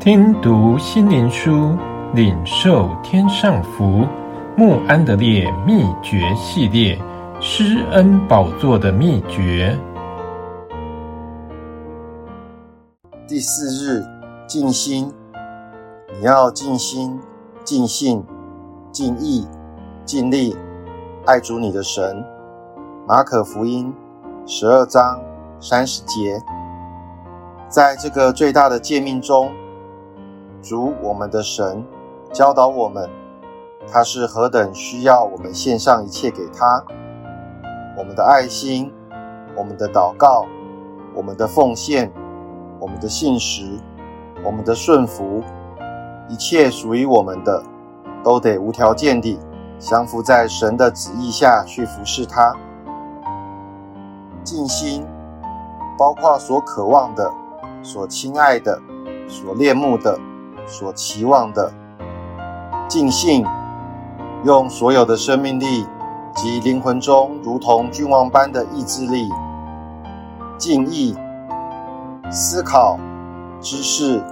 听读心灵书，领受天上福。穆安德烈秘诀系列：施恩宝座的秘诀。第四日，静心。你要尽心、尽性、尽意、尽力爱主你的神。马可福音十二章三十节。在这个最大的诫命中，主我们的神教导我们，他是何等需要我们献上一切给他。我们的爱心，我们的祷告，我们的奉献，我们的信实，我们的顺服，一切属于我们的，都得无条件地降服在神的旨意下去服侍他。尽心，包括所渴望的、所亲爱的、所恋慕的。所期望的，尽兴，用所有的生命力及灵魂中如同君王般的意志力，尽意，思考、知识、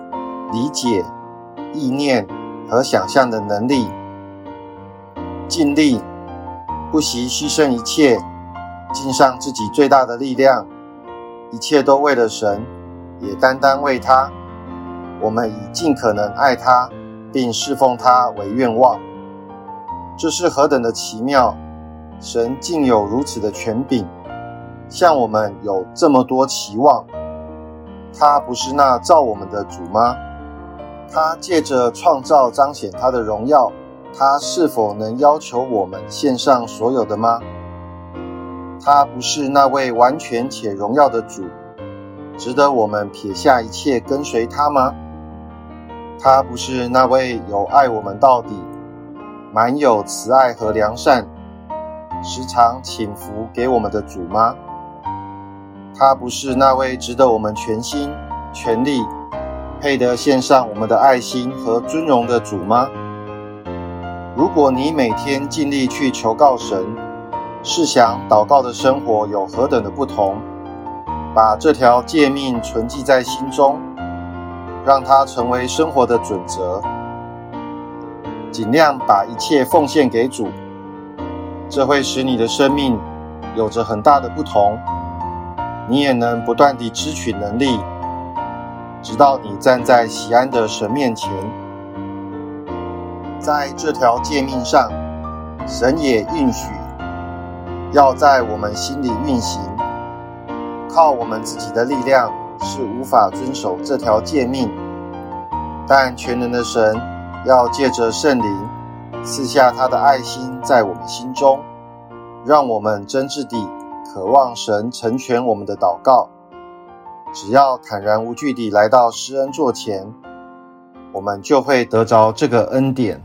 理解、意念和想象的能力，尽力，不惜牺牲一切，尽上自己最大的力量，一切都为了神，也单单为他。我们以尽可能爱他，并侍奉他为愿望，这是何等的奇妙！神竟有如此的权柄，向我们有这么多期望。他不是那造我们的主吗？他借着创造彰显他的荣耀，他是否能要求我们献上所有的吗？他不是那位完全且荣耀的主，值得我们撇下一切跟随他吗？他不是那位有爱我们到底、满有慈爱和良善、时常请福给我们的主吗？他不是那位值得我们全心全力、配得献上我们的爱心和尊荣的主吗？如果你每天尽力去求告神，试想祷告的生活有何等的不同？把这条诫命存记在心中。让它成为生活的准则，尽量把一切奉献给主，这会使你的生命有着很大的不同。你也能不断地支取能力，直到你站在喜安的神面前。在这条诫命上，神也应许要在我们心里运行，靠我们自己的力量。是无法遵守这条诫命，但全能的神要借着圣灵赐下他的爱心在我们心中，让我们真挚地渴望神成全我们的祷告。只要坦然无惧地来到施恩座前，我们就会得着这个恩典。